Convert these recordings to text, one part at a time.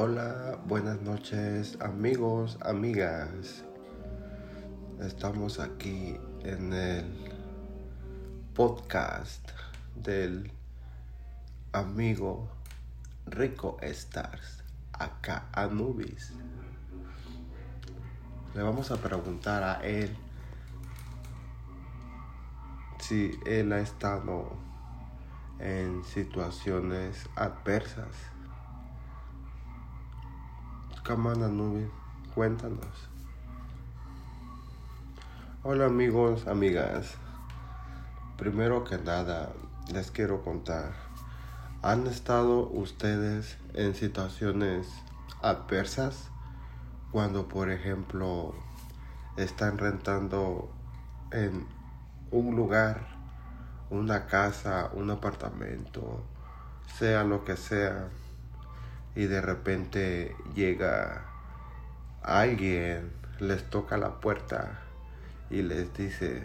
Hola, buenas noches amigos, amigas. Estamos aquí en el podcast del amigo Rico Stars, acá Anubis. Le vamos a preguntar a él si él ha estado en situaciones adversas. Cuéntanos. Hola amigos, amigas. Primero que nada, les quiero contar. ¿Han estado ustedes en situaciones adversas? Cuando, por ejemplo, están rentando en un lugar, una casa, un apartamento, sea lo que sea, y de repente llega alguien, les toca la puerta y les dice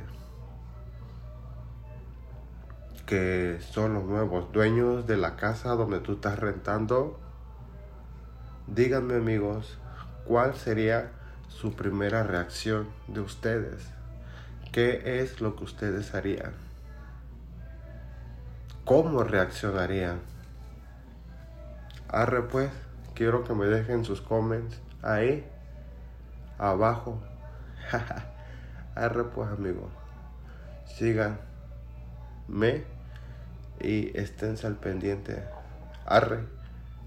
que son los nuevos dueños de la casa donde tú estás rentando. Díganme amigos, ¿cuál sería su primera reacción de ustedes? ¿Qué es lo que ustedes harían? ¿Cómo reaccionarían? Arre pues, quiero que me dejen sus comments ahí, abajo. Arre pues amigos, síganme y esténse al pendiente. Arre,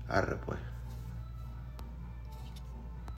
arre pues.